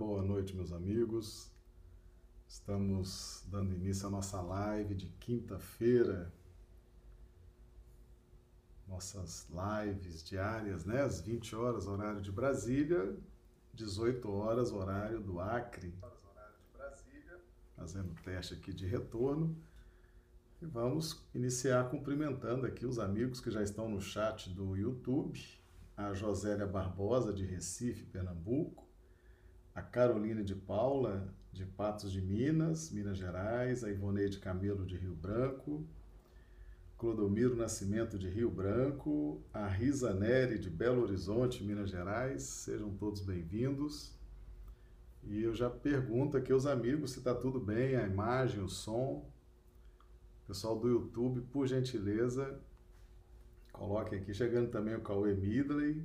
Boa noite, meus amigos. Estamos dando início à nossa live de quinta-feira. Nossas lives diárias, né? Às 20 horas, horário de Brasília, 18 horas, horário do Acre. Fazendo teste aqui de retorno. E vamos iniciar cumprimentando aqui os amigos que já estão no chat do YouTube. A Josélia Barbosa, de Recife, Pernambuco a Carolina de Paula, de Patos de Minas, Minas Gerais, a Ivoneide Camelo, de Rio Branco, Clodomiro Nascimento, de Rio Branco, a Risa Neri, de Belo Horizonte, Minas Gerais, sejam todos bem-vindos. E eu já pergunto aqui aos amigos se está tudo bem, a imagem, o som. Pessoal do YouTube, por gentileza, coloquem aqui. Chegando também o Cauê Midley,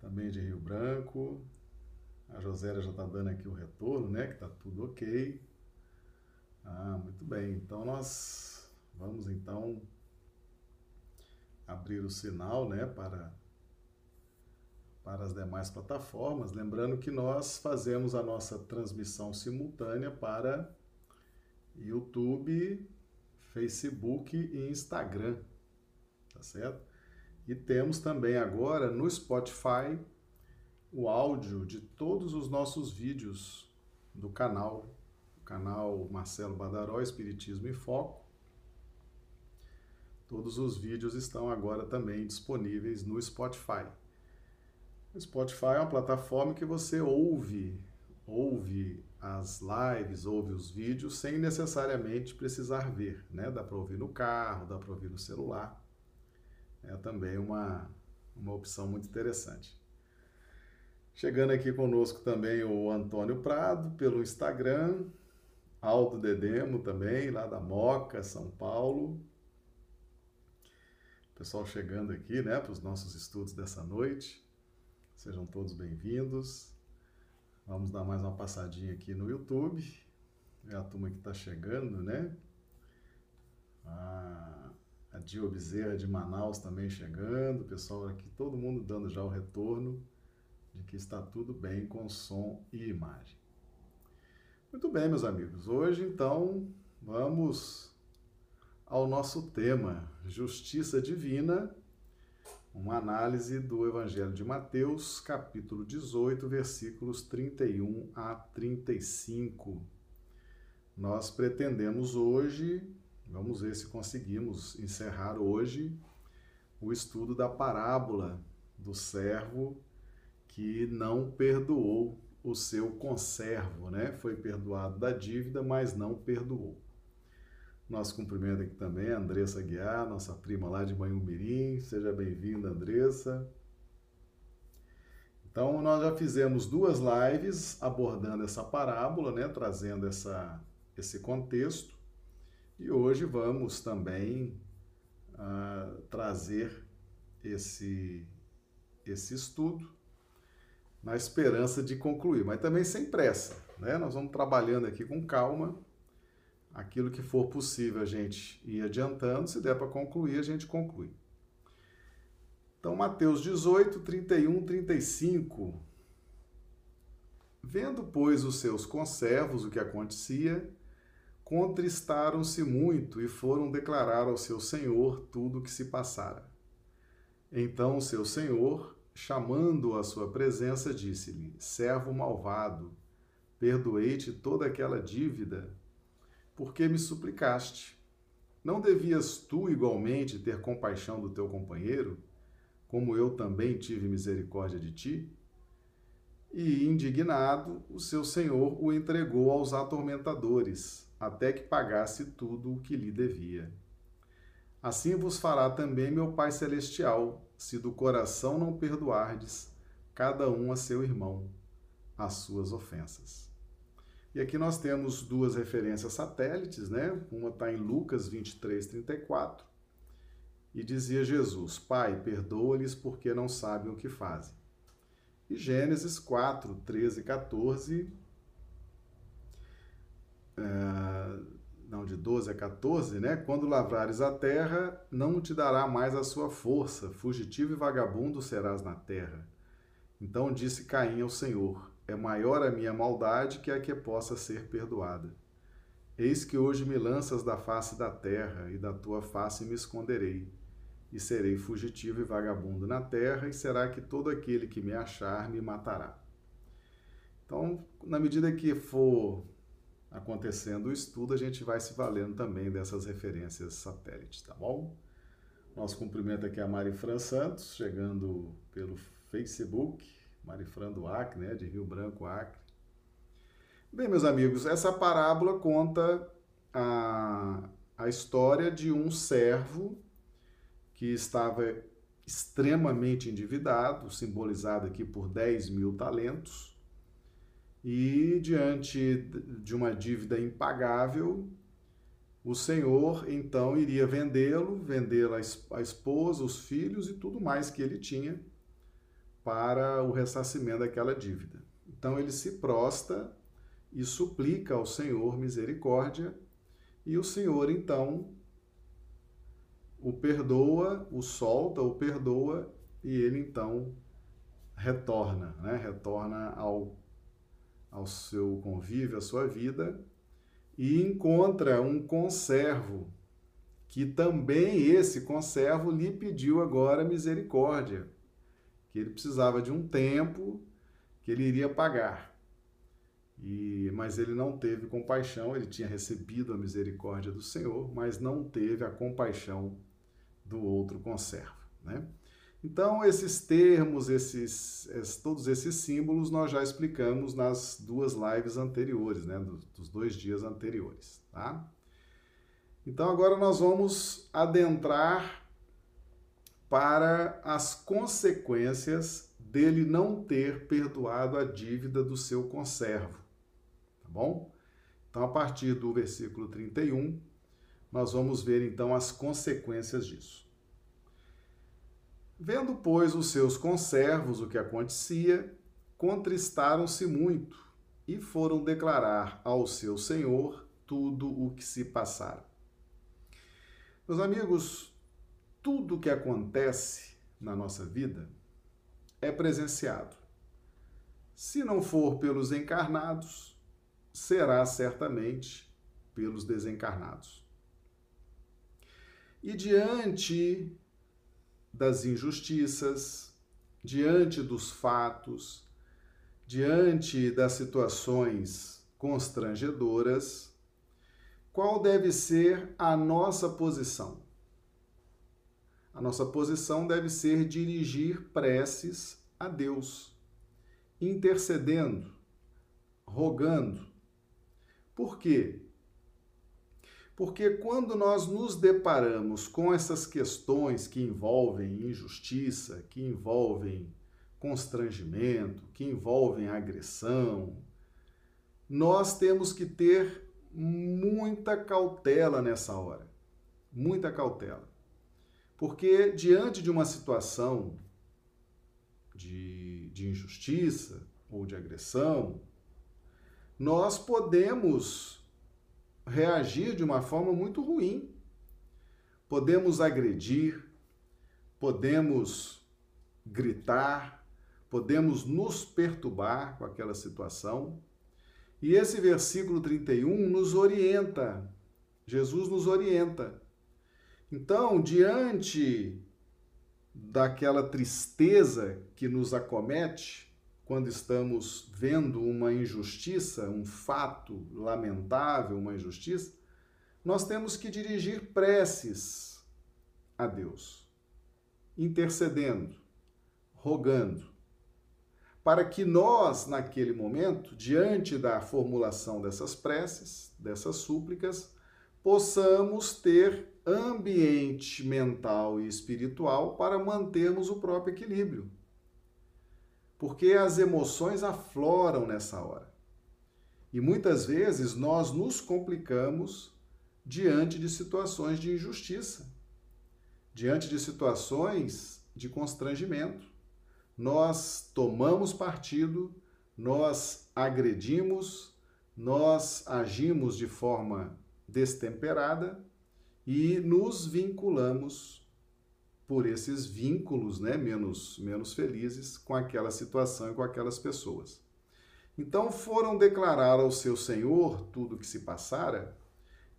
também de Rio Branco. A Josélia já está dando aqui o retorno, né? Que está tudo ok. Ah, muito bem. Então nós vamos então abrir o sinal, né? Para para as demais plataformas, lembrando que nós fazemos a nossa transmissão simultânea para YouTube, Facebook e Instagram, tá certo? E temos também agora no Spotify o áudio de todos os nossos vídeos do canal, o canal Marcelo Badaró Espiritismo em Foco. Todos os vídeos estão agora também disponíveis no Spotify. O Spotify é uma plataforma que você ouve, ouve as lives, ouve os vídeos sem necessariamente precisar ver, né? Dá para ouvir no carro, dá para ouvir no celular. É também uma, uma opção muito interessante. Chegando aqui conosco também o Antônio Prado, pelo Instagram, Aldo Dedemo também, lá da Moca, São Paulo. Pessoal chegando aqui, né, para os nossos estudos dessa noite. Sejam todos bem-vindos. Vamos dar mais uma passadinha aqui no YouTube. É a turma que está chegando, né? A, a Dio Bezerra de Manaus também chegando. Pessoal aqui, todo mundo dando já o retorno de que está tudo bem com som e imagem. Muito bem, meus amigos. Hoje, então, vamos ao nosso tema, Justiça Divina, uma análise do Evangelho de Mateus, capítulo 18, versículos 31 a 35. Nós pretendemos hoje, vamos ver se conseguimos encerrar hoje, o estudo da parábola do servo que não perdoou o seu conservo, né? Foi perdoado da dívida, mas não perdoou. Nosso cumprimento aqui também a Andressa Guiar, nossa prima lá de Manhumirim. Seja bem-vinda, Andressa. Então, nós já fizemos duas lives abordando essa parábola, né? Trazendo essa, esse contexto. E hoje vamos também uh, trazer esse, esse estudo na esperança de concluir, mas também sem pressa, né? Nós vamos trabalhando aqui com calma, aquilo que for possível a gente ir adiantando, se der para concluir, a gente conclui. Então, Mateus 18, 31, 35. Vendo, pois, os seus conservos o que acontecia, contristaram-se muito e foram declarar ao seu senhor tudo o que se passara. Então o seu senhor, chamando-o à sua presença, disse-lhe: Servo malvado, perdoei-te toda aquela dívida, porque me suplicaste. Não devias tu igualmente ter compaixão do teu companheiro, como eu também tive misericórdia de ti? E, indignado, o seu senhor o entregou aos atormentadores, até que pagasse tudo o que lhe devia. Assim vos fará também meu Pai Celestial, se do coração não perdoardes, cada um a seu irmão, as suas ofensas. E aqui nós temos duas referências satélites, né? Uma está em Lucas 23, 34, e dizia Jesus: Pai, perdoa-lhes porque não sabem o que fazem. E Gênesis 4, 13 e 14. Uh, não, de 12 a 14, né? Quando lavrares a terra, não te dará mais a sua força, fugitivo e vagabundo serás na terra. Então disse Caim ao Senhor: é maior a minha maldade que a que possa ser perdoada. Eis que hoje me lanças da face da terra, e da tua face me esconderei, e serei fugitivo e vagabundo na terra, e será que todo aquele que me achar me matará. Então, na medida que for acontecendo o estudo, a gente vai se valendo também dessas referências satélites, tá bom? Nosso cumprimento aqui é a Mari Fran Santos, chegando pelo Facebook, Mari Fran do Acre, né, de Rio Branco, Acre. Bem, meus amigos, essa parábola conta a, a história de um servo que estava extremamente endividado, simbolizado aqui por 10 mil talentos, e diante de uma dívida impagável, o senhor então iria vendê-lo, vender a esposa, os filhos e tudo mais que ele tinha para o ressarcimento daquela dívida. Então ele se prosta e suplica ao Senhor misericórdia, e o Senhor então o perdoa, o solta, o perdoa, e ele então retorna, né? retorna ao ao seu convívio, à sua vida, e encontra um conservo, que também esse conservo lhe pediu agora misericórdia, que ele precisava de um tempo que ele iria pagar. E, mas ele não teve compaixão, ele tinha recebido a misericórdia do Senhor, mas não teve a compaixão do outro conservo. Né? Então, esses termos, esses, todos esses símbolos, nós já explicamos nas duas lives anteriores, né? dos dois dias anteriores. Tá? Então, agora nós vamos adentrar para as consequências dele não ter perdoado a dívida do seu conservo. Tá bom? Então, a partir do versículo 31, nós vamos ver então as consequências disso. Vendo, pois, os seus conservos o que acontecia, contristaram-se muito e foram declarar ao seu senhor tudo o que se passara. Meus amigos, tudo o que acontece na nossa vida é presenciado. Se não for pelos encarnados, será certamente pelos desencarnados. E diante das injustiças, diante dos fatos, diante das situações constrangedoras, qual deve ser a nossa posição? A nossa posição deve ser dirigir preces a Deus, intercedendo, rogando. Por quê? Porque quando nós nos deparamos com essas questões que envolvem injustiça, que envolvem constrangimento, que envolvem agressão, nós temos que ter muita cautela nessa hora. Muita cautela. Porque diante de uma situação de, de injustiça ou de agressão, nós podemos reagir de uma forma muito ruim. Podemos agredir, podemos gritar, podemos nos perturbar com aquela situação. E esse versículo 31 nos orienta, Jesus nos orienta. Então, diante daquela tristeza que nos acomete, quando estamos vendo uma injustiça, um fato lamentável, uma injustiça, nós temos que dirigir preces a Deus, intercedendo, rogando, para que nós, naquele momento, diante da formulação dessas preces, dessas súplicas, possamos ter ambiente mental e espiritual para mantermos o próprio equilíbrio porque as emoções afloram nessa hora. E muitas vezes nós nos complicamos diante de situações de injustiça, diante de situações de constrangimento. Nós tomamos partido, nós agredimos, nós agimos de forma destemperada e nos vinculamos por esses vínculos né, menos, menos felizes com aquela situação e com aquelas pessoas. Então foram declarar ao seu Senhor tudo o que se passara,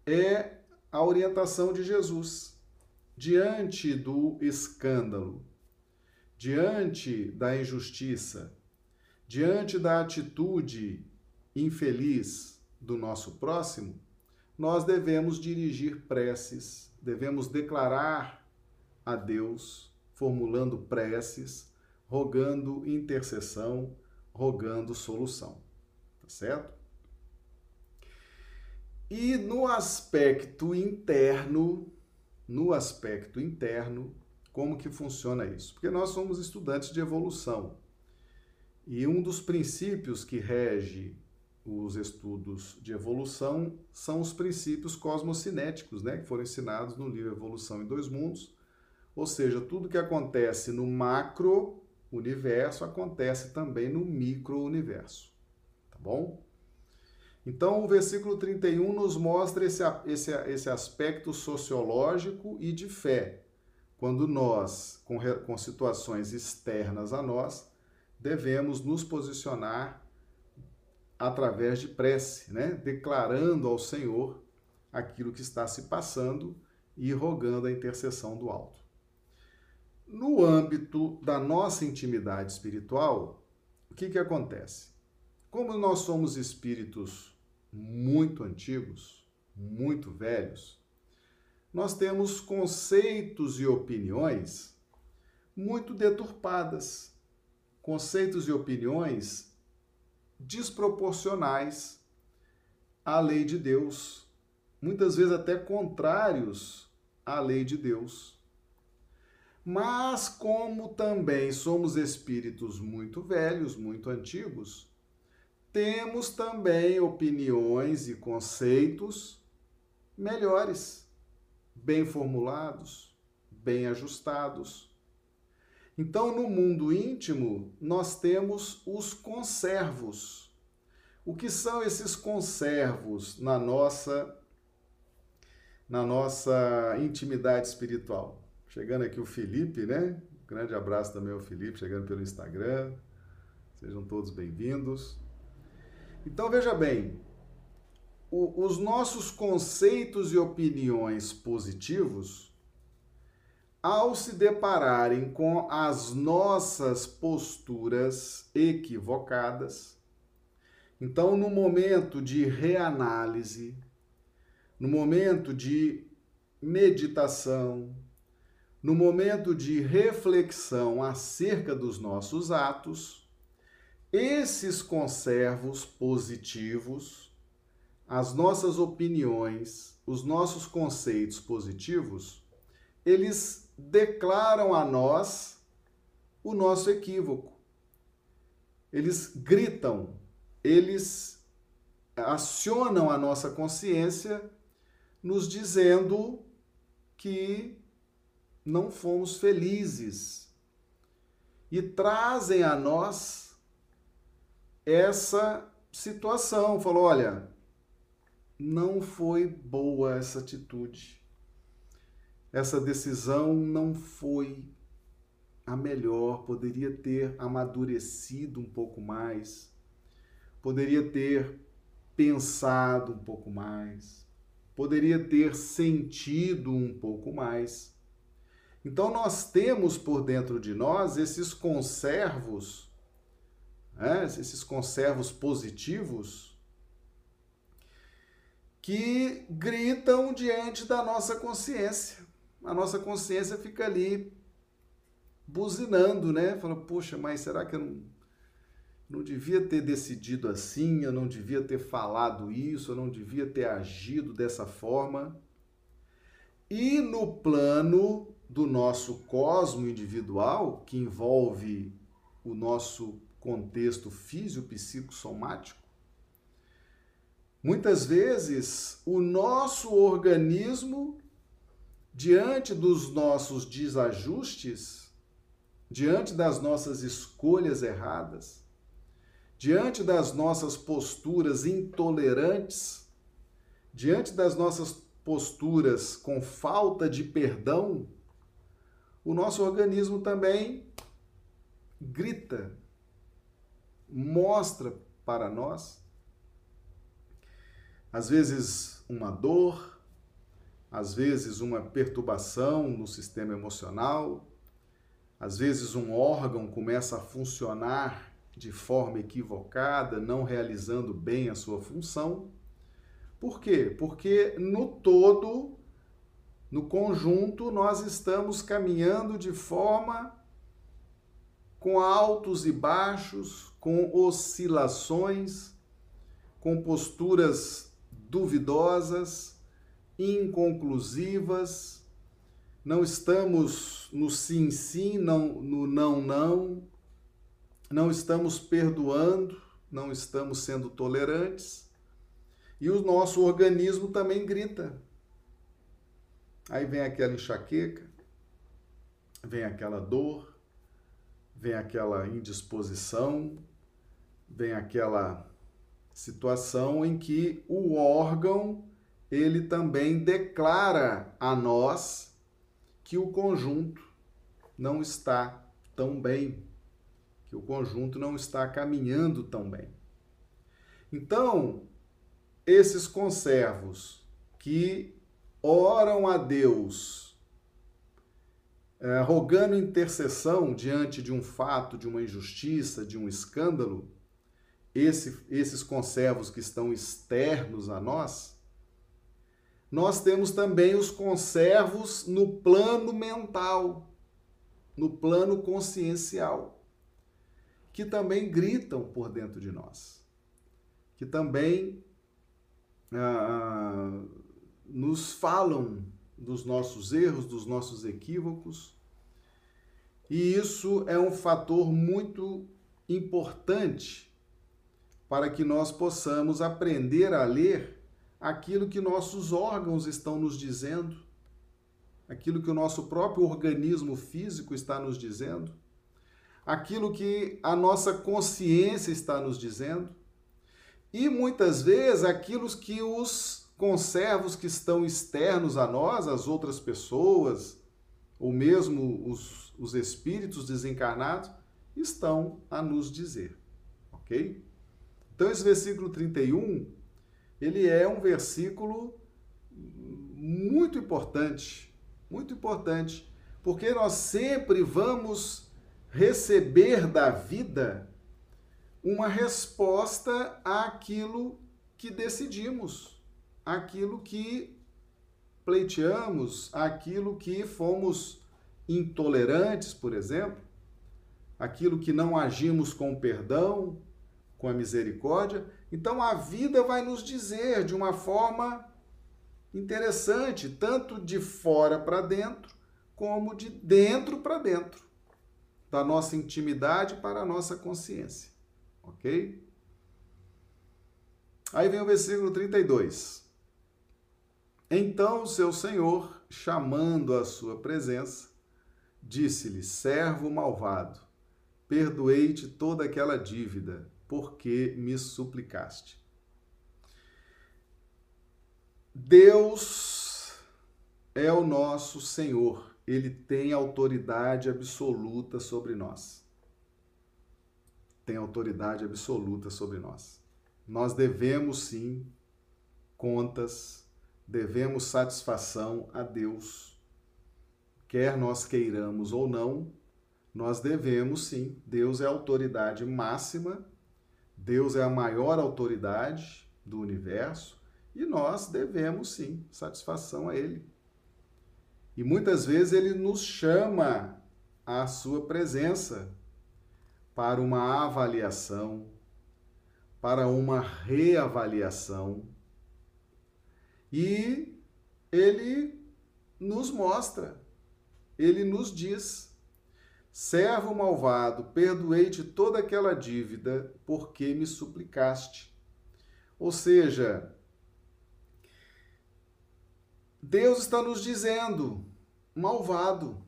é a orientação de Jesus. Diante do escândalo, diante da injustiça, diante da atitude infeliz do nosso próximo, nós devemos dirigir preces, devemos declarar a Deus, formulando preces, rogando intercessão, rogando solução. Tá certo? E no aspecto interno, no aspecto interno, como que funciona isso? Porque nós somos estudantes de evolução. E um dos princípios que rege os estudos de evolução são os princípios cosmocinéticos, né, que foram ensinados no livro Evolução em Dois Mundos. Ou seja, tudo que acontece no macro universo acontece também no micro-universo. Tá bom? Então, o versículo 31 nos mostra esse, esse, esse aspecto sociológico e de fé, quando nós, com, com situações externas a nós, devemos nos posicionar através de prece, né? declarando ao Senhor aquilo que está se passando e rogando a intercessão do alto. No âmbito da nossa intimidade espiritual, o que, que acontece? Como nós somos espíritos muito antigos, muito velhos, nós temos conceitos e opiniões muito deturpadas, conceitos e opiniões desproporcionais à lei de Deus, muitas vezes até contrários à lei de Deus. Mas, como também somos espíritos muito velhos, muito antigos, temos também opiniões e conceitos melhores, bem formulados, bem ajustados. Então, no mundo íntimo, nós temos os conservos. O que são esses conservos na nossa na nossa intimidade espiritual? Chegando aqui o Felipe, né? grande abraço também ao Felipe, chegando pelo Instagram. Sejam todos bem-vindos. Então veja bem, o, os nossos conceitos e opiniões positivos, ao se depararem com as nossas posturas equivocadas, então no momento de reanálise, no momento de meditação, no momento de reflexão acerca dos nossos atos, esses conservos positivos, as nossas opiniões, os nossos conceitos positivos, eles declaram a nós o nosso equívoco. Eles gritam, eles acionam a nossa consciência, nos dizendo que não fomos felizes. E trazem a nós essa situação. Falou: olha, não foi boa essa atitude, essa decisão não foi a melhor, poderia ter amadurecido um pouco mais, poderia ter pensado um pouco mais, poderia ter sentido um pouco mais. Então, nós temos por dentro de nós esses conservos, né? esses conservos positivos, que gritam diante da nossa consciência. A nossa consciência fica ali buzinando, né? Fala, puxa, mas será que eu não, não devia ter decidido assim? Eu não devia ter falado isso? Eu não devia ter agido dessa forma? E no plano do nosso cosmo individual, que envolve o nosso contexto físico-psicossomático, muitas vezes o nosso organismo, diante dos nossos desajustes, diante das nossas escolhas erradas, diante das nossas posturas intolerantes, diante das nossas posturas com falta de perdão, o nosso organismo também grita, mostra para nós. Às vezes, uma dor, às vezes, uma perturbação no sistema emocional, às vezes, um órgão começa a funcionar de forma equivocada, não realizando bem a sua função. Por quê? Porque no todo, no conjunto, nós estamos caminhando de forma com altos e baixos, com oscilações, com posturas duvidosas, inconclusivas. Não estamos no sim sim, não, no não não. Não estamos perdoando, não estamos sendo tolerantes. E o nosso organismo também grita. Aí vem aquela enxaqueca, vem aquela dor, vem aquela indisposição, vem aquela situação em que o órgão ele também declara a nós que o conjunto não está tão bem, que o conjunto não está caminhando tão bem. Então, esses conservos que oram a Deus é, rogando intercessão diante de um fato, de uma injustiça, de um escândalo, esse, esses conservos que estão externos a nós, nós temos também os conservos no plano mental, no plano consciencial, que também gritam por dentro de nós, que também ah, nos falam dos nossos erros, dos nossos equívocos. E isso é um fator muito importante para que nós possamos aprender a ler aquilo que nossos órgãos estão nos dizendo, aquilo que o nosso próprio organismo físico está nos dizendo, aquilo que a nossa consciência está nos dizendo, e muitas vezes aquilo que os conservos que estão externos a nós, as outras pessoas, ou mesmo os, os espíritos desencarnados, estão a nos dizer, ok? Então, esse versículo 31, ele é um versículo muito importante, muito importante, porque nós sempre vamos receber da vida uma resposta àquilo que decidimos aquilo que pleiteamos, aquilo que fomos intolerantes, por exemplo, aquilo que não agimos com perdão, com a misericórdia. Então a vida vai nos dizer de uma forma interessante, tanto de fora para dentro, como de dentro para dentro, da nossa intimidade para a nossa consciência. Ok? Aí vem o versículo 32. Então o seu senhor, chamando a sua presença, disse-lhe: Servo malvado, perdoei-te toda aquela dívida, porque me suplicaste. Deus é o nosso Senhor, ele tem autoridade absoluta sobre nós. Tem autoridade absoluta sobre nós. Nós devemos sim contas devemos satisfação a Deus. Quer nós queiramos ou não, nós devemos sim. Deus é a autoridade máxima, Deus é a maior autoridade do universo e nós devemos sim satisfação a Ele. E muitas vezes Ele nos chama à Sua presença para uma avaliação, para uma reavaliação e ele nos mostra, ele nos diz: servo malvado, perdoei-te toda aquela dívida porque me suplicaste. Ou seja, Deus está nos dizendo, malvado,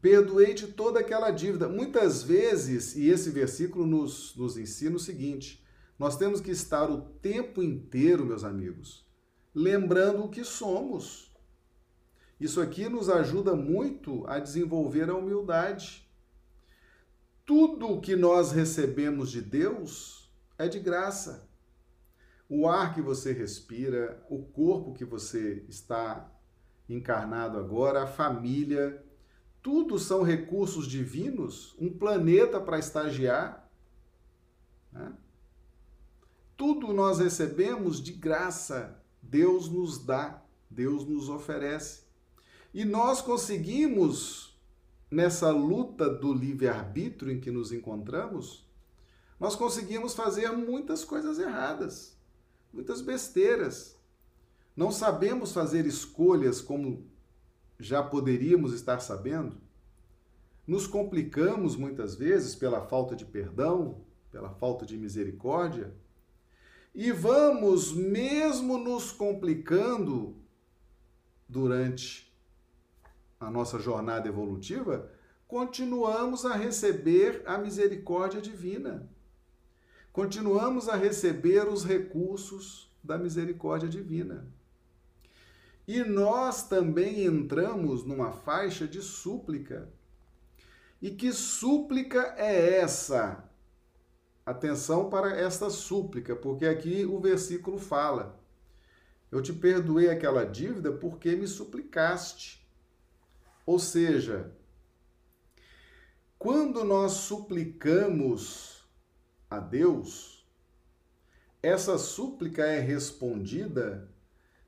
perdoei-te toda aquela dívida. Muitas vezes, e esse versículo nos, nos ensina o seguinte: nós temos que estar o tempo inteiro, meus amigos, lembrando o que somos. Isso aqui nos ajuda muito a desenvolver a humildade. tudo o que nós recebemos de Deus é de graça. O ar que você respira, o corpo que você está encarnado agora, a família, tudo são recursos divinos, um planeta para estagiar. Né? Tudo nós recebemos de graça. Deus nos dá, Deus nos oferece. E nós conseguimos, nessa luta do livre-arbítrio em que nos encontramos, nós conseguimos fazer muitas coisas erradas, muitas besteiras. Não sabemos fazer escolhas como já poderíamos estar sabendo. Nos complicamos muitas vezes pela falta de perdão, pela falta de misericórdia. E vamos, mesmo nos complicando durante a nossa jornada evolutiva, continuamos a receber a misericórdia divina. Continuamos a receber os recursos da misericórdia divina. E nós também entramos numa faixa de súplica. E que súplica é essa? Atenção para esta súplica, porque aqui o versículo fala: Eu te perdoei aquela dívida porque me suplicaste. Ou seja, quando nós suplicamos a Deus, essa súplica é respondida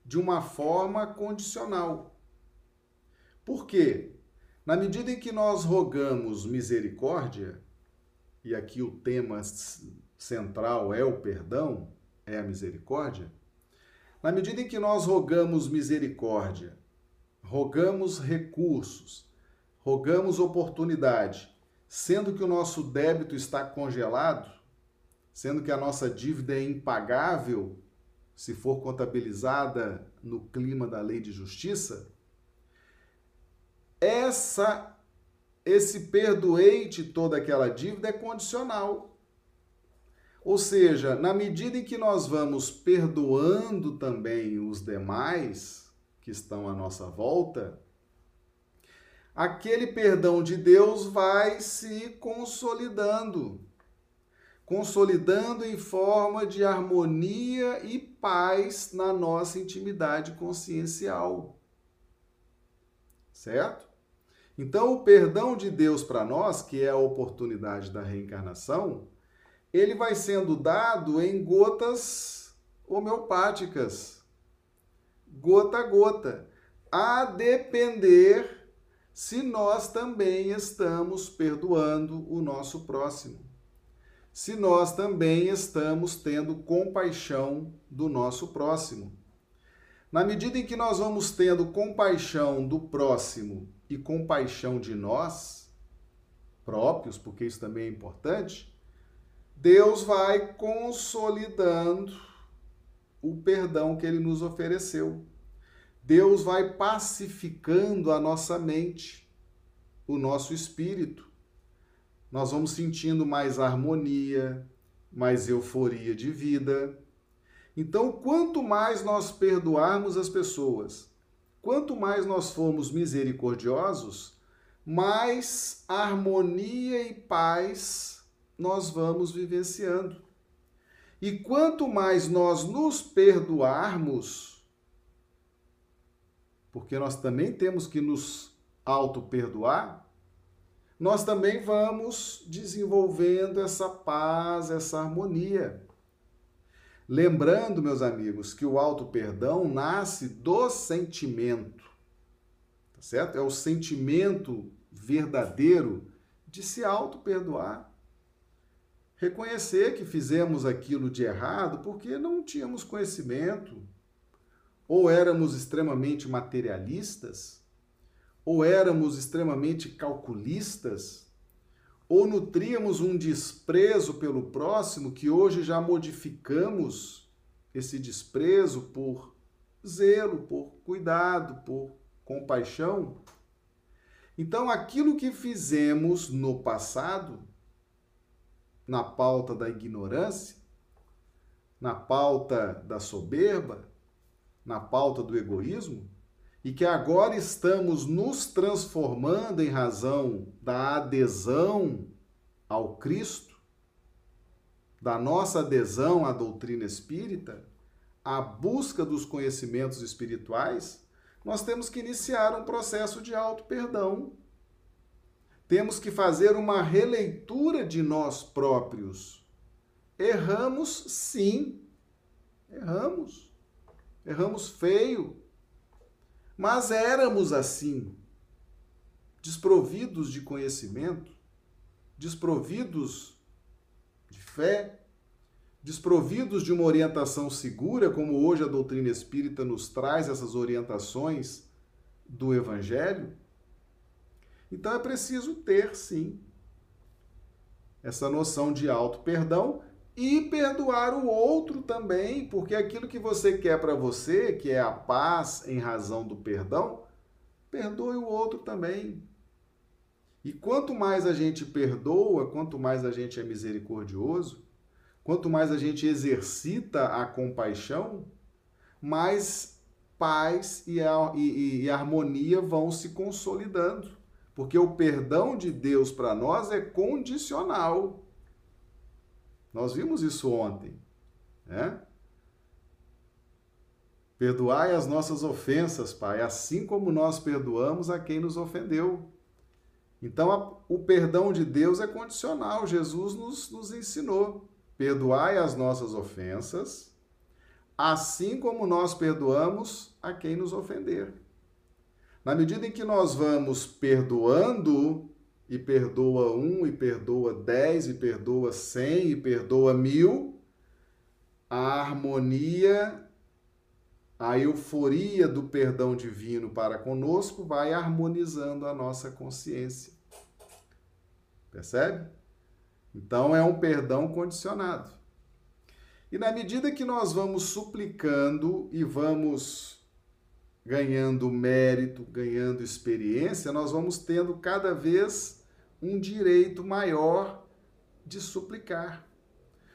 de uma forma condicional. Por quê? Na medida em que nós rogamos misericórdia, e aqui o tema central é o perdão, é a misericórdia, na medida em que nós rogamos misericórdia, rogamos recursos, rogamos oportunidade, sendo que o nosso débito está congelado, sendo que a nossa dívida é impagável, se for contabilizada no clima da lei de justiça, essa esse perdoei-te toda aquela dívida é condicional. Ou seja, na medida em que nós vamos perdoando também os demais que estão à nossa volta, aquele perdão de Deus vai se consolidando consolidando em forma de harmonia e paz na nossa intimidade consciencial. Certo? Então, o perdão de Deus para nós, que é a oportunidade da reencarnação, ele vai sendo dado em gotas homeopáticas, gota a gota, a depender se nós também estamos perdoando o nosso próximo. Se nós também estamos tendo compaixão do nosso próximo. Na medida em que nós vamos tendo compaixão do próximo e compaixão de nós próprios, porque isso também é importante, Deus vai consolidando o perdão que ele nos ofereceu. Deus vai pacificando a nossa mente, o nosso espírito nós vamos sentindo mais harmonia, mais euforia de vida. Então, quanto mais nós perdoarmos as pessoas, quanto mais nós formos misericordiosos, mais harmonia e paz nós vamos vivenciando. E quanto mais nós nos perdoarmos, porque nós também temos que nos auto-perdoar, nós também vamos desenvolvendo essa paz, essa harmonia. Lembrando, meus amigos, que o auto-perdão nasce do sentimento, tá certo? É o sentimento verdadeiro de se auto-perdoar. Reconhecer que fizemos aquilo de errado porque não tínhamos conhecimento, ou éramos extremamente materialistas, ou éramos extremamente calculistas, ou nutríamos um desprezo pelo próximo que hoje já modificamos esse desprezo por zelo, por cuidado, por compaixão. Então, aquilo que fizemos no passado, na pauta da ignorância, na pauta da soberba, na pauta do egoísmo, e que agora estamos nos transformando em razão da adesão ao Cristo, da nossa adesão à doutrina espírita, à busca dos conhecimentos espirituais, nós temos que iniciar um processo de auto-perdão. Temos que fazer uma releitura de nós próprios. Erramos, sim. Erramos. Erramos feio. Mas éramos assim, desprovidos de conhecimento, desprovidos de fé, desprovidos de uma orientação segura, como hoje a doutrina espírita nos traz essas orientações do Evangelho. Então é preciso ter, sim, essa noção de auto-perdão e perdoar o outro também, porque aquilo que você quer para você, que é a paz em razão do perdão, perdoe o outro também. E quanto mais a gente perdoa, quanto mais a gente é misericordioso, quanto mais a gente exercita a compaixão, mais paz e, a, e, e harmonia vão se consolidando. Porque o perdão de Deus para nós é condicional. Nós vimos isso ontem, né? Perdoai as nossas ofensas, Pai, assim como nós perdoamos a quem nos ofendeu. Então, a, o perdão de Deus é condicional. Jesus nos, nos ensinou. Perdoai as nossas ofensas, assim como nós perdoamos a quem nos ofender. Na medida em que nós vamos perdoando e perdoa um, e perdoa dez, e perdoa cem, e perdoa mil, a harmonia, a euforia do perdão divino para conosco vai harmonizando a nossa consciência. Percebe? Então é um perdão condicionado. E na medida que nós vamos suplicando e vamos ganhando mérito, ganhando experiência, nós vamos tendo cada vez um direito maior de suplicar.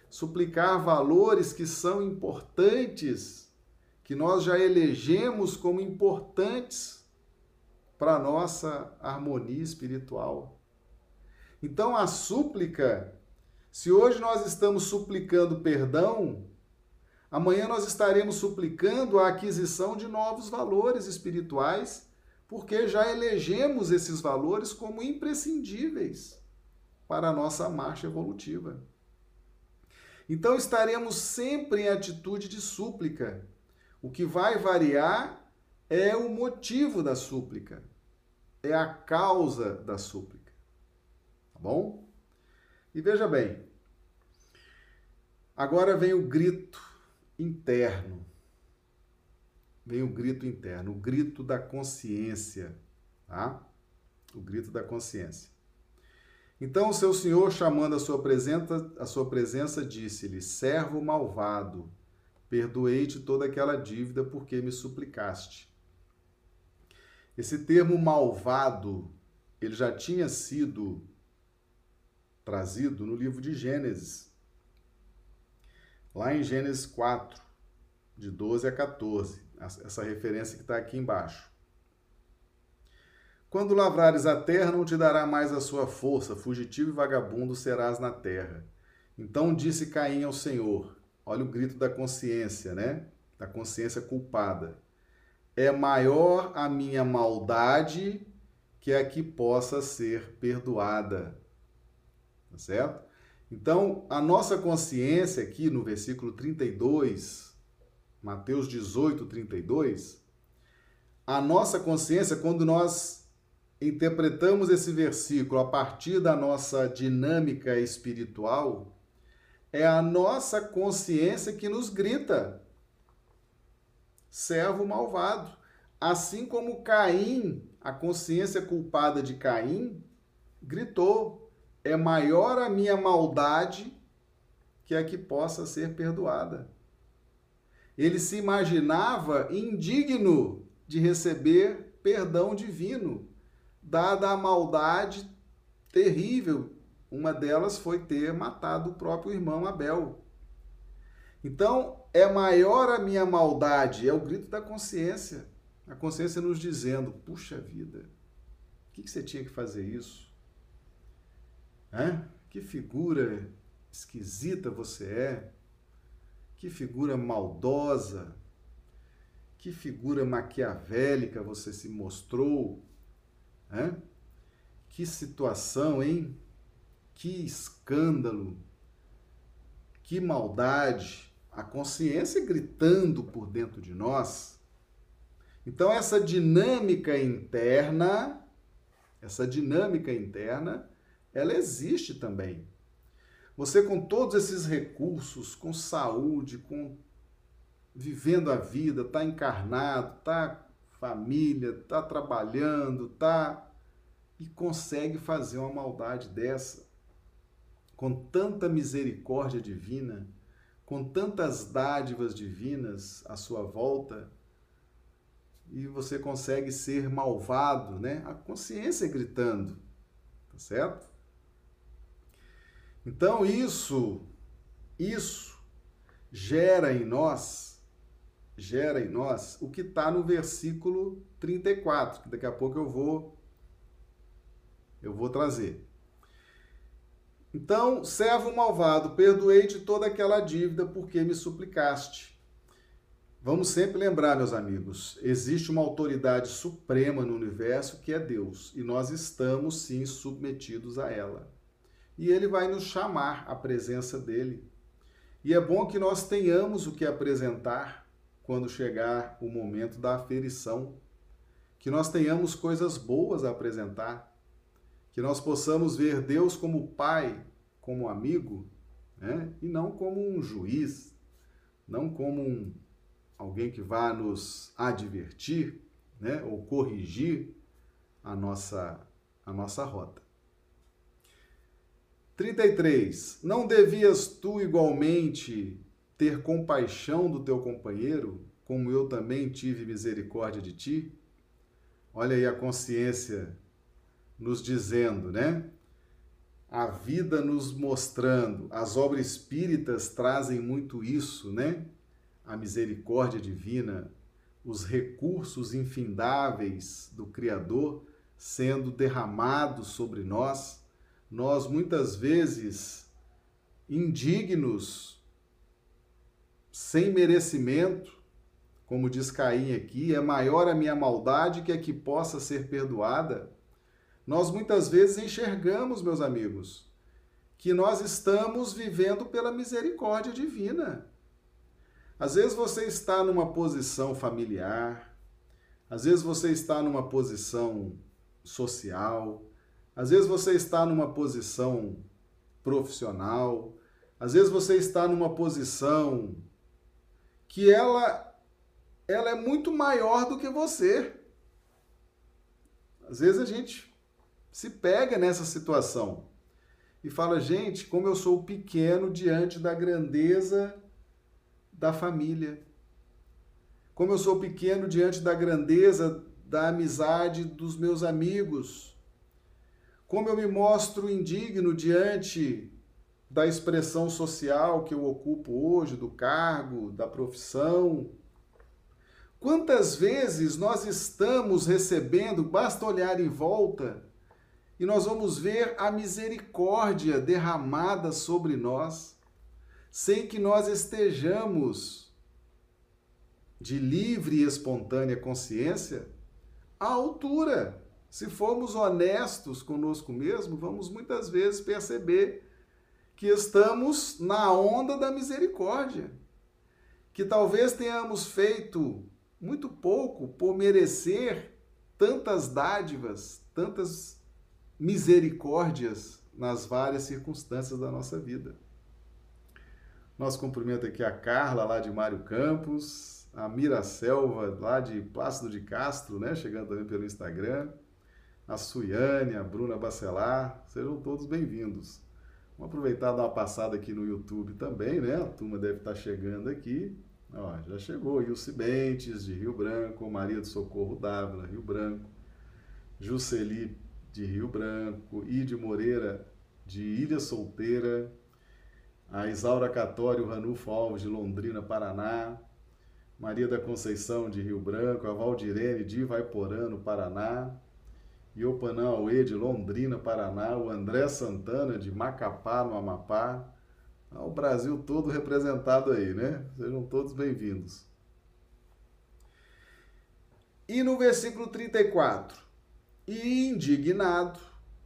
Suplicar valores que são importantes, que nós já elegemos como importantes para a nossa harmonia espiritual. Então, a súplica, se hoje nós estamos suplicando perdão, amanhã nós estaremos suplicando a aquisição de novos valores espirituais porque já elegemos esses valores como imprescindíveis para a nossa marcha evolutiva. Então estaremos sempre em atitude de súplica. O que vai variar é o motivo da súplica, é a causa da súplica. Tá bom? E veja bem, agora vem o grito interno vem o grito interno, o grito da consciência, tá? O grito da consciência. Então o seu senhor, chamando a sua presença, a sua presença, disse-lhe: Servo malvado, perdoei-te toda aquela dívida porque me suplicaste. Esse termo malvado, ele já tinha sido trazido no livro de Gênesis. Lá em Gênesis 4, de 12 a 14 essa referência que está aqui embaixo. Quando lavrares a terra, não te dará mais a sua força, fugitivo e vagabundo serás na terra. Então disse Caim ao Senhor: Olha o grito da consciência, né? Da consciência culpada. É maior a minha maldade que a que possa ser perdoada. Tá certo? Então, a nossa consciência aqui no versículo 32, Mateus 18, 32, a nossa consciência, quando nós interpretamos esse versículo a partir da nossa dinâmica espiritual, é a nossa consciência que nos grita: servo malvado. Assim como Caim, a consciência culpada de Caim, gritou: é maior a minha maldade que a que possa ser perdoada. Ele se imaginava indigno de receber perdão divino, dada a maldade terrível. Uma delas foi ter matado o próprio irmão Abel. Então, é maior a minha maldade, é o grito da consciência. A consciência nos dizendo: puxa vida, o que, você tinha que fazer isso? O Que figura esquisita você é. Que figura maldosa. Que figura maquiavélica você se mostrou. Hein? Que situação, hein? Que escândalo. Que maldade. A consciência gritando por dentro de nós. Então, essa dinâmica interna, essa dinâmica interna, ela existe também. Você com todos esses recursos, com saúde, com vivendo a vida, está encarnado, está família, está trabalhando, tá e consegue fazer uma maldade dessa com tanta misericórdia divina, com tantas dádivas divinas à sua volta, e você consegue ser malvado, né? A consciência gritando, tá certo? Então isso, isso gera em nós, gera em nós o que está no versículo 34, que daqui a pouco eu vou eu vou trazer. Então, servo malvado, perdoei-te toda aquela dívida porque me suplicaste. Vamos sempre lembrar, meus amigos, existe uma autoridade suprema no universo que é Deus, e nós estamos sim submetidos a ela e ele vai nos chamar à presença dele. E é bom que nós tenhamos o que apresentar quando chegar o momento da aferição, que nós tenhamos coisas boas a apresentar, que nós possamos ver Deus como pai, como amigo, né? e não como um juiz, não como um, alguém que vá nos advertir né? ou corrigir a nossa, a nossa rota. 33. Não devias tu igualmente ter compaixão do teu companheiro, como eu também tive misericórdia de ti? Olha aí a consciência nos dizendo, né? A vida nos mostrando, as obras espíritas trazem muito isso, né? A misericórdia divina, os recursos infindáveis do Criador sendo derramados sobre nós nós muitas vezes indignos, sem merecimento, como diz Caim aqui, é maior a minha maldade que a que possa ser perdoada. Nós muitas vezes enxergamos, meus amigos, que nós estamos vivendo pela misericórdia divina. Às vezes você está numa posição familiar, às vezes você está numa posição social, às vezes você está numa posição profissional, às vezes você está numa posição que ela ela é muito maior do que você. Às vezes a gente se pega nessa situação e fala, gente, como eu sou pequeno diante da grandeza da família. Como eu sou pequeno diante da grandeza da amizade dos meus amigos como eu me mostro indigno diante da expressão social que eu ocupo hoje, do cargo, da profissão. Quantas vezes nós estamos recebendo, basta olhar em volta, e nós vamos ver a misericórdia derramada sobre nós, sem que nós estejamos de livre e espontânea consciência à altura se formos honestos conosco mesmo, vamos muitas vezes perceber que estamos na onda da misericórdia, que talvez tenhamos feito muito pouco por merecer tantas dádivas, tantas misericórdias nas várias circunstâncias da nossa vida. Nosso cumprimento aqui a Carla, lá de Mário Campos, a Mira Selva, lá de Plácido de Castro, né? Chegando também pelo Instagram a Suiane, a Bruna Bacelar, sejam todos bem-vindos. Vamos aproveitar e dar uma passada aqui no YouTube também, né? A turma deve estar chegando aqui. Ó, já chegou Ilse Bentes, de Rio Branco, Maria do Socorro Dávila, Rio Branco, Juceli, de Rio Branco, Ide Moreira, de Ilha Solteira, a Isaura Catório Ranulfo Alves, de Londrina, Paraná, Maria da Conceição, de Rio Branco, a Valdirene, de Ivaiporã, no Paraná, Iopanã Aue, de Londrina, Paraná, o André Santana, de Macapá, no Amapá. Ah, o Brasil todo representado aí, né? Sejam todos bem-vindos. E no versículo 34: E indignado,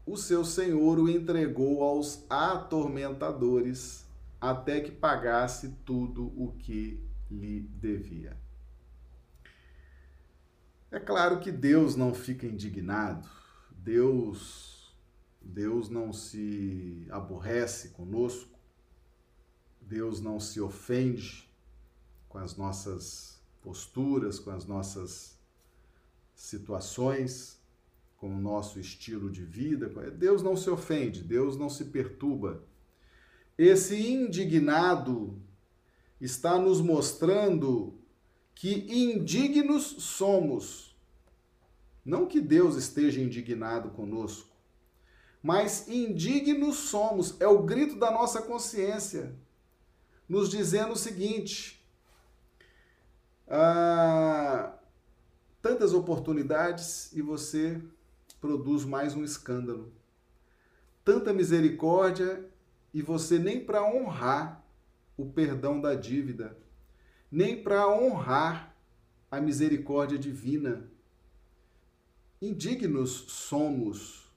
o seu senhor o entregou aos atormentadores, até que pagasse tudo o que lhe devia. É claro que Deus não fica indignado, Deus, Deus não se aborrece conosco, Deus não se ofende com as nossas posturas, com as nossas situações, com o nosso estilo de vida. Deus não se ofende, Deus não se perturba. Esse indignado está nos mostrando que indignos somos. Não que Deus esteja indignado conosco, mas indignos somos. É o grito da nossa consciência, nos dizendo o seguinte: ah, tantas oportunidades e você produz mais um escândalo. Tanta misericórdia e você nem para honrar o perdão da dívida nem para honrar a misericórdia divina. Indignos somos,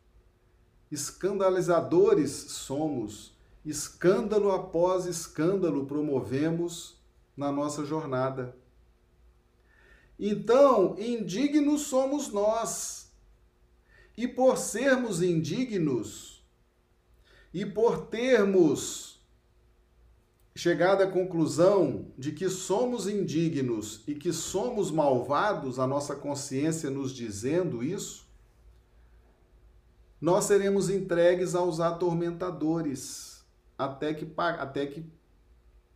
escandalizadores somos, escândalo após escândalo promovemos na nossa jornada. Então, indignos somos nós. E por sermos indignos, e por termos chegada à conclusão de que somos indignos e que somos malvados, a nossa consciência nos dizendo isso, nós seremos entregues aos atormentadores até que, até que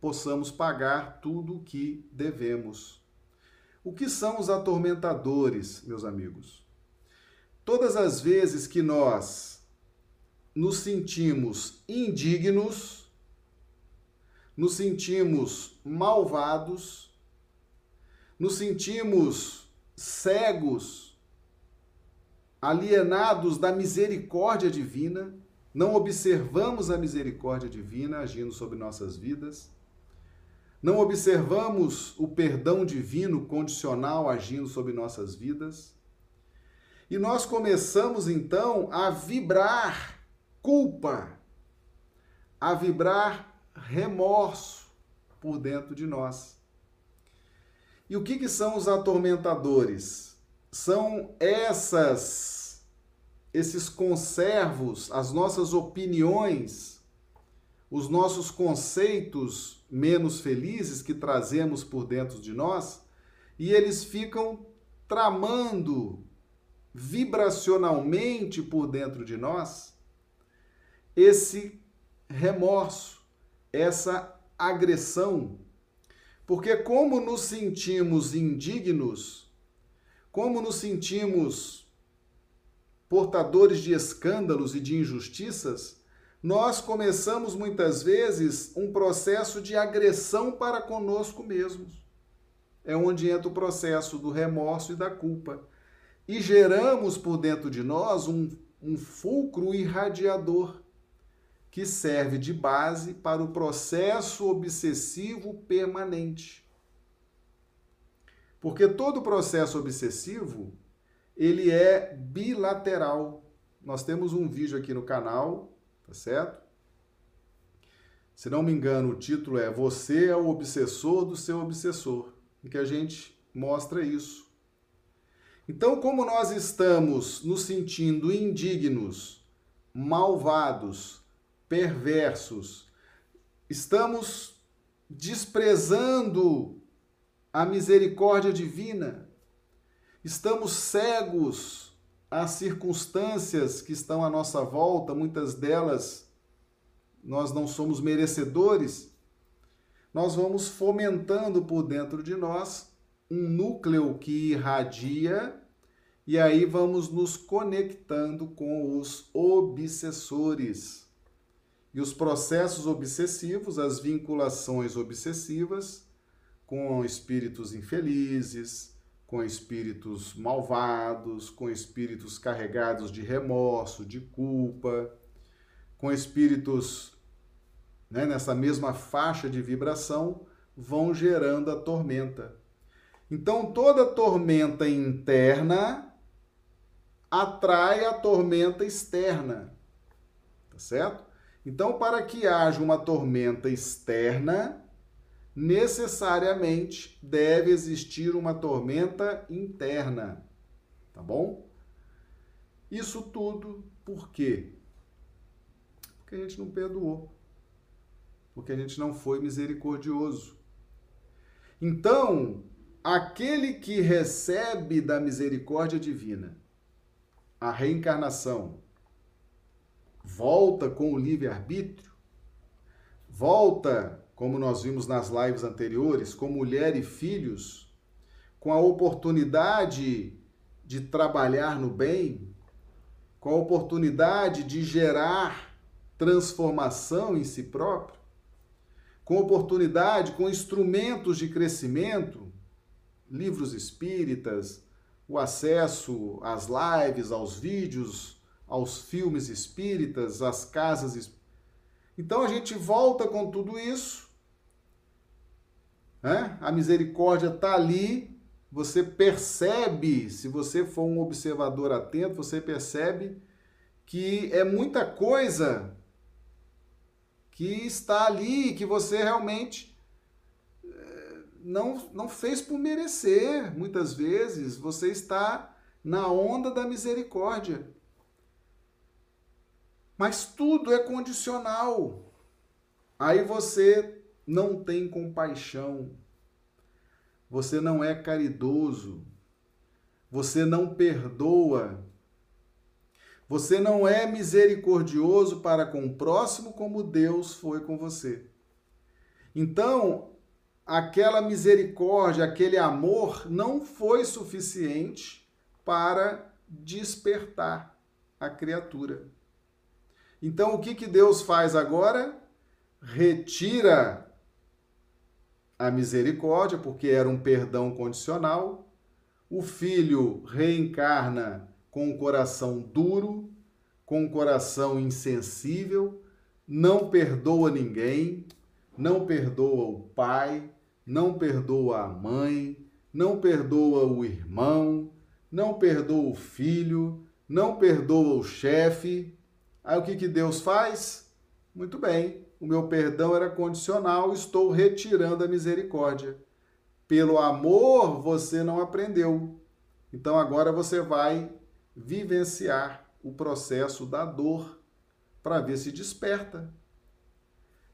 possamos pagar tudo o que devemos. O que são os atormentadores, meus amigos? Todas as vezes que nós nos sentimos indignos, nos sentimos malvados, nos sentimos cegos, alienados da misericórdia divina, não observamos a misericórdia divina agindo sobre nossas vidas, não observamos o perdão divino condicional agindo sobre nossas vidas. E nós começamos então a vibrar culpa, a vibrar remorso por dentro de nós. E o que, que são os atormentadores? São essas esses conservos, as nossas opiniões, os nossos conceitos menos felizes que trazemos por dentro de nós, e eles ficam tramando vibracionalmente por dentro de nós esse remorso, essa agressão. Porque, como nos sentimos indignos, como nos sentimos portadores de escândalos e de injustiças, nós começamos muitas vezes um processo de agressão para conosco mesmos. É onde entra o processo do remorso e da culpa. E geramos por dentro de nós um, um fulcro irradiador que serve de base para o processo obsessivo permanente. Porque todo processo obsessivo, ele é bilateral. Nós temos um vídeo aqui no canal, tá certo? Se não me engano, o título é Você é o obsessor do seu obsessor, em que a gente mostra isso. Então, como nós estamos nos sentindo indignos, malvados, perversos. Estamos desprezando a misericórdia divina. Estamos cegos às circunstâncias que estão à nossa volta, muitas delas nós não somos merecedores. Nós vamos fomentando por dentro de nós um núcleo que irradia e aí vamos nos conectando com os obsessores e os processos obsessivos, as vinculações obsessivas com espíritos infelizes, com espíritos malvados, com espíritos carregados de remorso, de culpa, com espíritos né, nessa mesma faixa de vibração, vão gerando a tormenta. Então, toda tormenta interna atrai a tormenta externa. Tá certo? Então, para que haja uma tormenta externa, necessariamente deve existir uma tormenta interna. Tá bom? Isso tudo por quê? Porque a gente não perdoou. Porque a gente não foi misericordioso. Então, aquele que recebe da misericórdia divina a reencarnação, volta com o livre-arbítrio, volta como nós vimos nas lives anteriores, com mulher e filhos, com a oportunidade de trabalhar no bem, com a oportunidade de gerar transformação em si próprio, com oportunidade, com instrumentos de crescimento, livros espíritas, o acesso às lives, aos vídeos, aos filmes espíritas, às casas. Então a gente volta com tudo isso né? A misericórdia está ali, você percebe, se você for um observador atento, você percebe que é muita coisa que está ali, que você realmente eh, não, não fez por merecer. Muitas vezes você está na onda da misericórdia. Mas tudo é condicional. Aí você não tem compaixão, você não é caridoso, você não perdoa, você não é misericordioso para com o próximo como Deus foi com você. Então, aquela misericórdia, aquele amor não foi suficiente para despertar a criatura. Então, o que, que Deus faz agora? Retira a misericórdia, porque era um perdão condicional. O filho reencarna com o coração duro, com o coração insensível, não perdoa ninguém, não perdoa o pai, não perdoa a mãe, não perdoa o irmão, não perdoa o filho, não perdoa o chefe. Aí o que, que Deus faz? Muito bem, o meu perdão era condicional, estou retirando a misericórdia. Pelo amor você não aprendeu. Então agora você vai vivenciar o processo da dor para ver se desperta.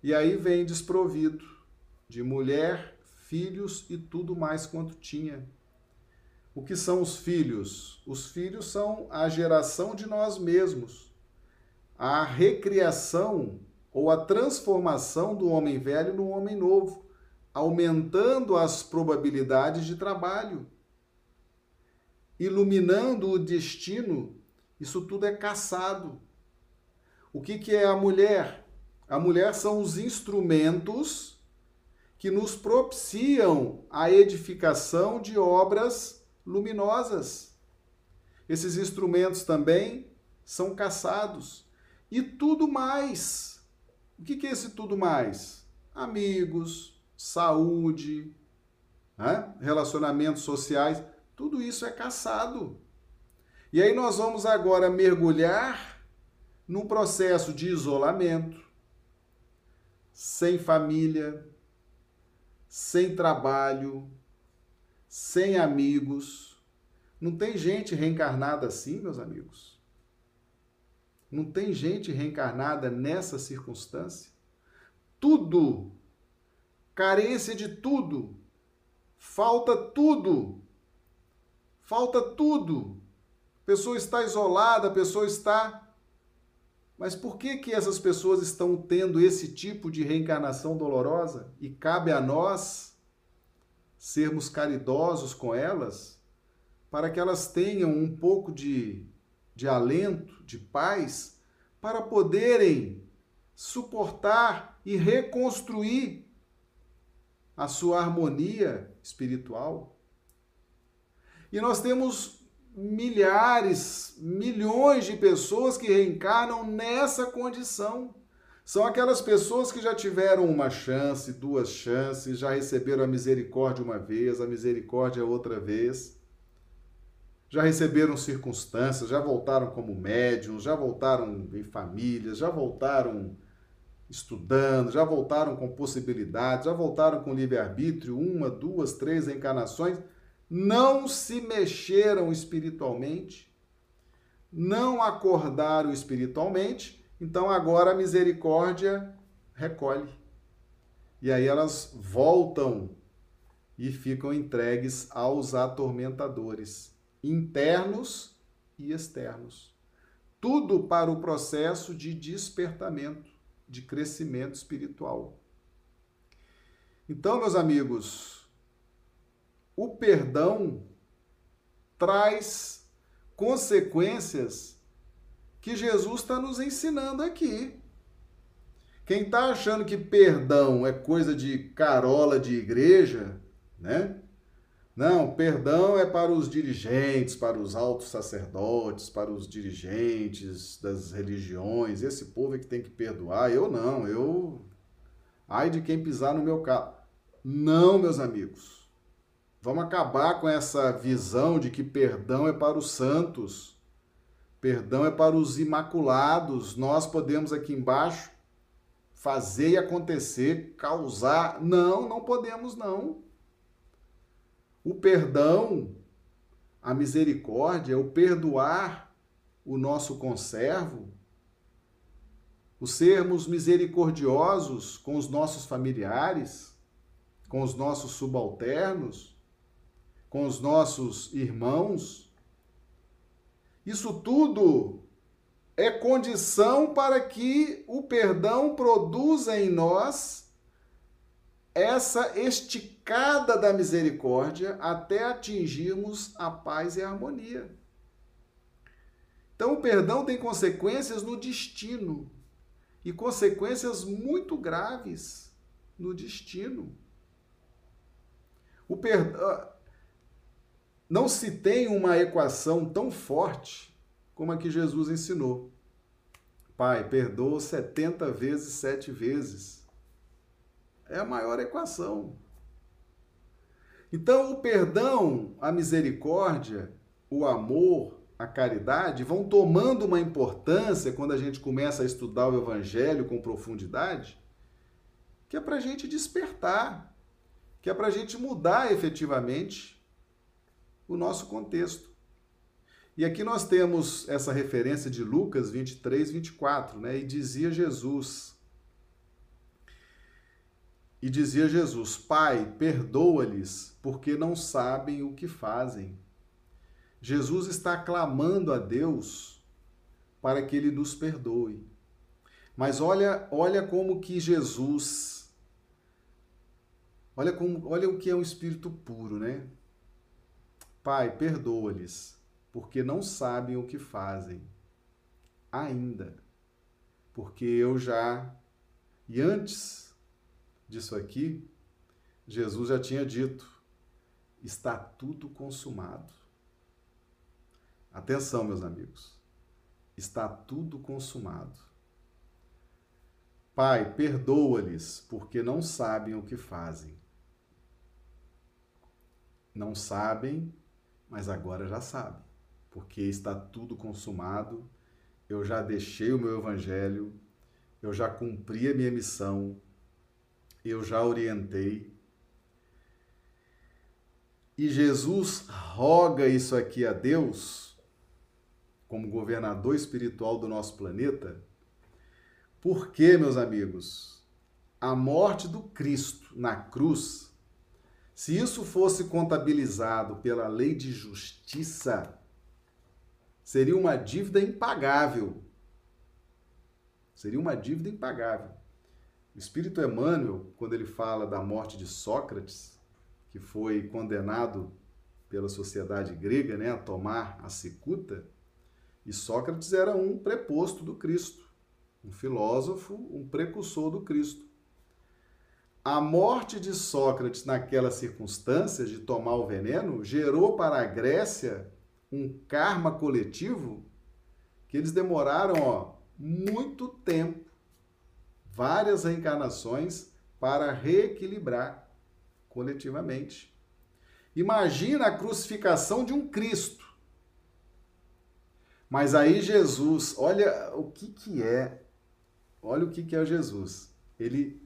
E aí vem desprovido de mulher, filhos e tudo mais quanto tinha. O que são os filhos? Os filhos são a geração de nós mesmos, a recriação ou a transformação do homem velho no homem novo, aumentando as probabilidades de trabalho, iluminando o destino. Isso tudo é caçado. O que, que é a mulher? A mulher são os instrumentos que nos propiciam a edificação de obras luminosas. Esses instrumentos também são caçados. E tudo mais o que, é esse tudo mais? Amigos, saúde, né? relacionamentos sociais, tudo isso é caçado. E aí nós vamos agora mergulhar num processo de isolamento, sem família, sem trabalho, sem amigos. Não tem gente reencarnada assim, meus amigos? Não tem gente reencarnada nessa circunstância? Tudo, carência de tudo, falta tudo, falta tudo. A pessoa está isolada, a pessoa está. Mas por que que essas pessoas estão tendo esse tipo de reencarnação dolorosa? E cabe a nós sermos caridosos com elas, para que elas tenham um pouco de de alento, de paz, para poderem suportar e reconstruir a sua harmonia espiritual. E nós temos milhares, milhões de pessoas que reencarnam nessa condição. São aquelas pessoas que já tiveram uma chance, duas chances, já receberam a misericórdia uma vez, a misericórdia outra vez. Já receberam circunstâncias, já voltaram como médiums, já voltaram em famílias, já voltaram estudando, já voltaram com possibilidades, já voltaram com livre-arbítrio, uma, duas, três encarnações, não se mexeram espiritualmente, não acordaram espiritualmente então agora a misericórdia recolhe. E aí elas voltam e ficam entregues aos atormentadores, internos e externos. Tudo para o processo de despertamento, de crescimento espiritual. Então, meus amigos, o perdão traz consequências que Jesus está nos ensinando aqui. Quem está achando que perdão é coisa de carola de igreja, né? Não, perdão é para os dirigentes, para os altos sacerdotes, para os dirigentes das religiões. Esse povo é que tem que perdoar. Eu não, eu. Ai de quem pisar no meu carro. Não, meus amigos. Vamos acabar com essa visão de que perdão é para os santos. Perdão é para os imaculados. Nós podemos aqui embaixo fazer e acontecer, causar. Não, não podemos não. O perdão, a misericórdia, o perdoar o nosso conservo, o sermos misericordiosos com os nossos familiares, com os nossos subalternos, com os nossos irmãos, isso tudo é condição para que o perdão produza em nós essa esticada da misericórdia até atingirmos a paz e a harmonia. Então, o perdão tem consequências no destino e consequências muito graves no destino. O perdão, não se tem uma equação tão forte como a que Jesus ensinou. Pai, perdoa 70 vezes, 7 vezes. É a maior equação. Então, o perdão, a misericórdia, o amor, a caridade vão tomando uma importância quando a gente começa a estudar o Evangelho com profundidade, que é para a gente despertar, que é para a gente mudar efetivamente o nosso contexto. E aqui nós temos essa referência de Lucas 23, 24, né? E dizia Jesus, e dizia Jesus: Pai, perdoa-lhes, porque não sabem o que fazem. Jesus está clamando a Deus para que ele nos perdoe. Mas olha, olha como que Jesus Olha como, olha o que é um espírito puro, né? Pai, perdoa-lhes, porque não sabem o que fazem. Ainda. Porque eu já. E antes disso aqui, Jesus já tinha dito: está tudo consumado. Atenção, meus amigos. Está tudo consumado. Pai, perdoa-lhes, porque não sabem o que fazem. Não sabem mas agora já sabe, porque está tudo consumado, eu já deixei o meu evangelho, eu já cumpri a minha missão, eu já orientei. E Jesus roga isso aqui a Deus, como governador espiritual do nosso planeta, porque, meus amigos, a morte do Cristo na cruz se isso fosse contabilizado pela lei de justiça, seria uma dívida impagável. Seria uma dívida impagável. O Espírito Emmanuel, quando ele fala da morte de Sócrates, que foi condenado pela sociedade grega né, a tomar a cicuta, e Sócrates era um preposto do Cristo, um filósofo, um precursor do Cristo. a morte de Sócrates naquelas circunstâncias de tomar o veneno gerou para a Grécia um karma coletivo que eles demoraram ó, muito tempo, várias reencarnações, para reequilibrar coletivamente. Imagina a crucificação de um Cristo. Mas aí Jesus, olha o que, que é, olha o que, que é Jesus. Ele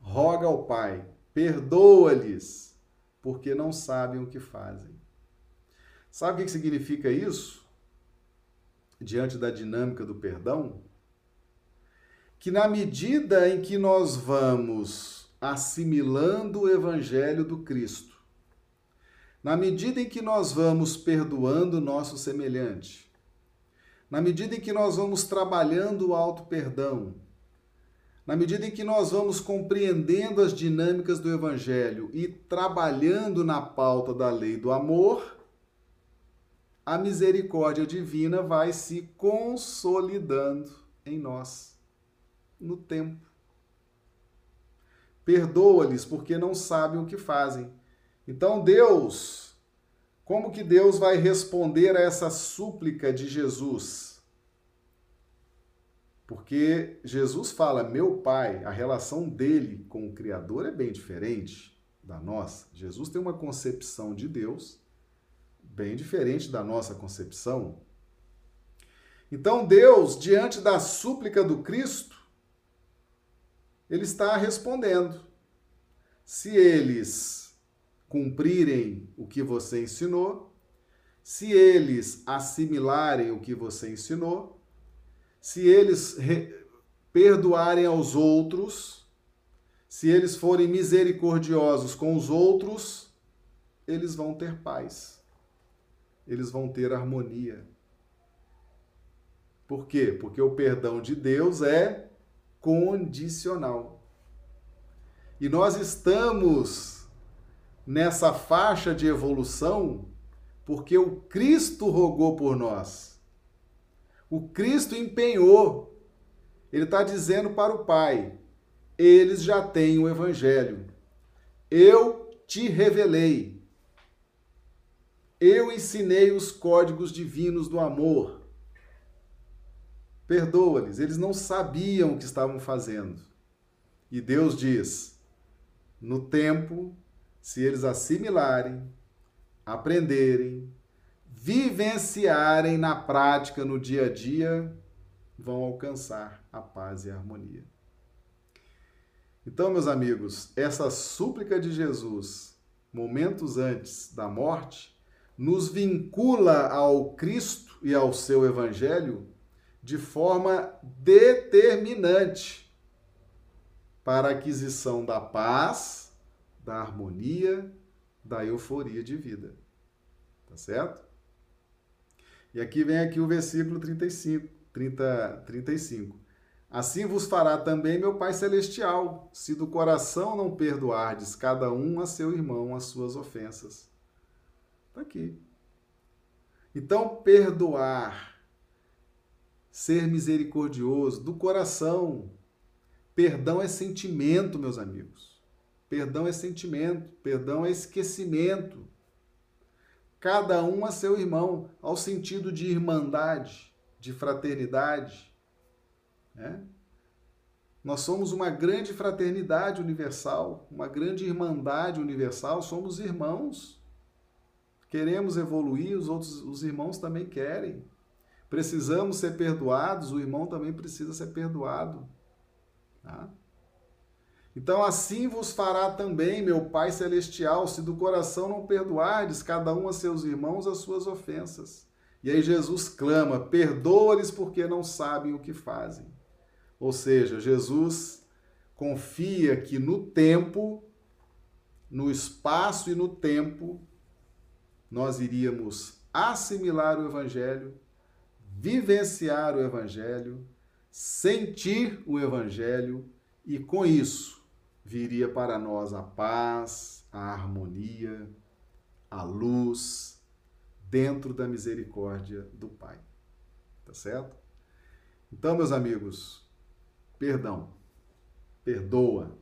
roga ao Pai, perdoa-lhes, porque não sabem o que fazem. Sabe o que significa isso? Diante da dinâmica do perdão? Que na medida em que nós vamos assimilando o Evangelho do Cristo, na medida em que nós vamos perdoando o nosso semelhante, na medida em que nós vamos trabalhando o auto-perdão, na medida em que nós vamos compreendendo as dinâmicas do Evangelho e trabalhando na pauta da lei do amor, a misericórdia divina vai se consolidando em nós, no tempo. Perdoa-lhes porque não sabem o que fazem. Então, Deus, como que Deus vai responder a essa súplica de Jesus? Porque Jesus fala, meu Pai, a relação dele com o Criador é bem diferente da nossa. Jesus tem uma concepção de Deus bem diferente da nossa concepção. Então, Deus, diante da súplica do Cristo, ele está respondendo. Se eles cumprirem o que você ensinou, se eles assimilarem o que você ensinou, se eles perdoarem aos outros, se eles forem misericordiosos com os outros, eles vão ter paz. Eles vão ter harmonia. Por quê? Porque o perdão de Deus é condicional. E nós estamos nessa faixa de evolução porque o Cristo rogou por nós. O Cristo empenhou. Ele está dizendo para o Pai: eles já têm o Evangelho. Eu te revelei. Eu ensinei os códigos divinos do amor. Perdoa-lhes, eles não sabiam o que estavam fazendo. E Deus diz: no tempo, se eles assimilarem, aprenderem, vivenciarem na prática, no dia a dia, vão alcançar a paz e a harmonia. Então, meus amigos, essa súplica de Jesus, momentos antes da morte, nos vincula ao Cristo e ao seu Evangelho de forma determinante para a aquisição da paz, da harmonia, da euforia de vida. Tá certo? E aqui vem aqui o versículo 35, 30, 35. Assim vos fará também meu Pai Celestial, se do coração não perdoardes cada um a seu irmão as suas ofensas. Está aqui. Então, perdoar, ser misericordioso, do coração. Perdão é sentimento, meus amigos. Perdão é sentimento, perdão é esquecimento cada um a seu irmão, ao sentido de irmandade, de fraternidade. Né? Nós somos uma grande fraternidade universal, uma grande irmandade universal, somos irmãos. Queremos evoluir, os outros os irmãos também querem. Precisamos ser perdoados, o irmão também precisa ser perdoado. Tá? Então assim vos fará também meu Pai Celestial, se do coração não perdoardes cada um a seus irmãos as suas ofensas. E aí Jesus clama: perdoa-lhes porque não sabem o que fazem. Ou seja, Jesus confia que no tempo, no espaço e no tempo, nós iríamos assimilar o Evangelho, vivenciar o Evangelho, sentir o Evangelho e com isso viria para nós a paz, a harmonia, a luz, dentro da misericórdia do Pai. Tá certo? Então, meus amigos, perdão, perdoa,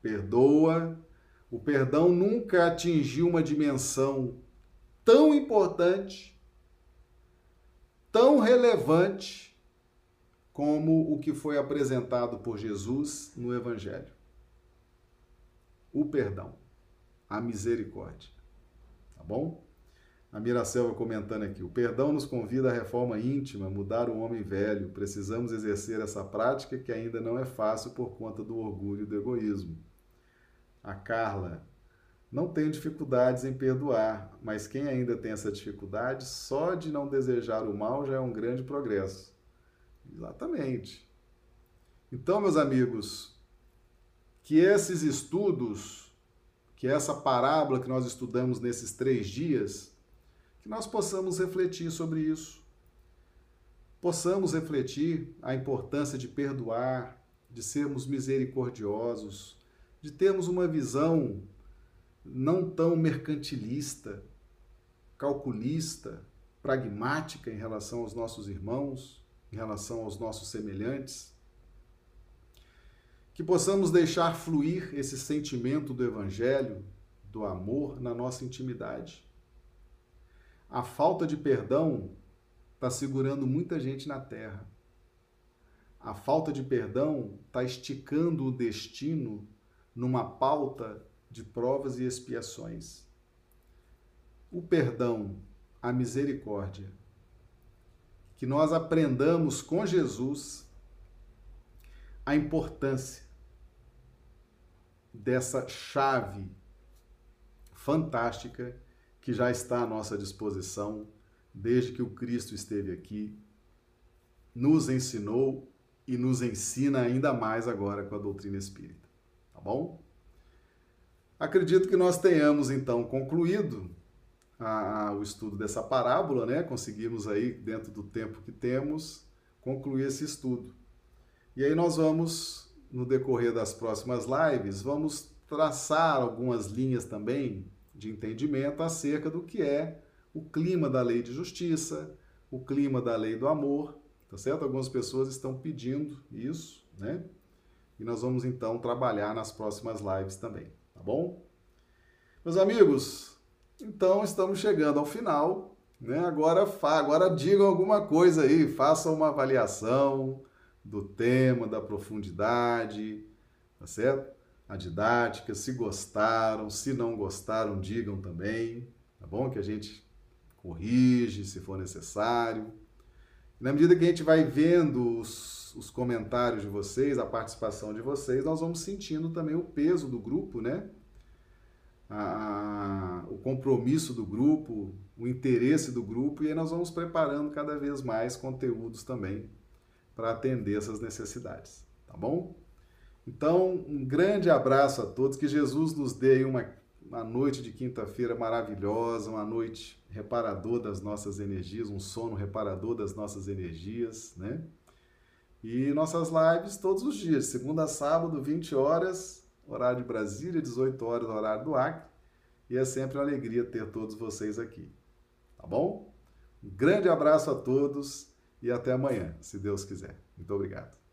perdoa. O perdão nunca atingiu uma dimensão tão importante, tão relevante como o que foi apresentado por Jesus no Evangelho. O perdão, a misericórdia. Tá bom? A Miracelva comentando aqui: o perdão nos convida à reforma íntima, mudar o homem velho. Precisamos exercer essa prática que ainda não é fácil por conta do orgulho e do egoísmo. A Carla, não tenho dificuldades em perdoar, mas quem ainda tem essa dificuldade, só de não desejar o mal já é um grande progresso. Exatamente. Então, meus amigos, que esses estudos, que essa parábola que nós estudamos nesses três dias, que nós possamos refletir sobre isso. Possamos refletir a importância de perdoar, de sermos misericordiosos, de termos uma visão não tão mercantilista, calculista, pragmática em relação aos nossos irmãos, em relação aos nossos semelhantes. Que possamos deixar fluir esse sentimento do Evangelho, do amor, na nossa intimidade. A falta de perdão está segurando muita gente na terra. A falta de perdão está esticando o destino numa pauta de provas e expiações. O perdão, a misericórdia, que nós aprendamos com Jesus a importância dessa chave fantástica que já está à nossa disposição desde que o Cristo esteve aqui, nos ensinou e nos ensina ainda mais agora com a doutrina espírita. Tá bom? Acredito que nós tenhamos então concluído a, a, o estudo dessa parábola, né? Conseguimos aí, dentro do tempo que temos, concluir esse estudo. E aí nós vamos, no decorrer das próximas lives, vamos traçar algumas linhas também de entendimento acerca do que é o clima da lei de justiça, o clima da lei do amor, tá certo? Algumas pessoas estão pedindo isso, né? E nós vamos então trabalhar nas próximas lives também bom? Meus amigos, então estamos chegando ao final. Né? Agora, agora digam alguma coisa aí, façam uma avaliação do tema, da profundidade, tá certo? A didática, se gostaram, se não gostaram, digam também, tá bom? Que a gente corrige se for necessário. Na medida que a gente vai vendo os, os comentários de vocês, a participação de vocês, nós vamos sentindo também o peso do grupo, né? A, o compromisso do grupo, o interesse do grupo, e aí nós vamos preparando cada vez mais conteúdos também para atender essas necessidades, tá bom? Então, um grande abraço a todos, que Jesus nos dê uma, uma noite de quinta-feira maravilhosa, uma noite reparador das nossas energias, um sono reparador das nossas energias, né? E nossas lives todos os dias, segunda a sábado, 20 horas, horário de Brasília, 18 horas, horário do Acre. E é sempre uma alegria ter todos vocês aqui. Tá bom? Um grande abraço a todos e até amanhã, se Deus quiser. Muito obrigado.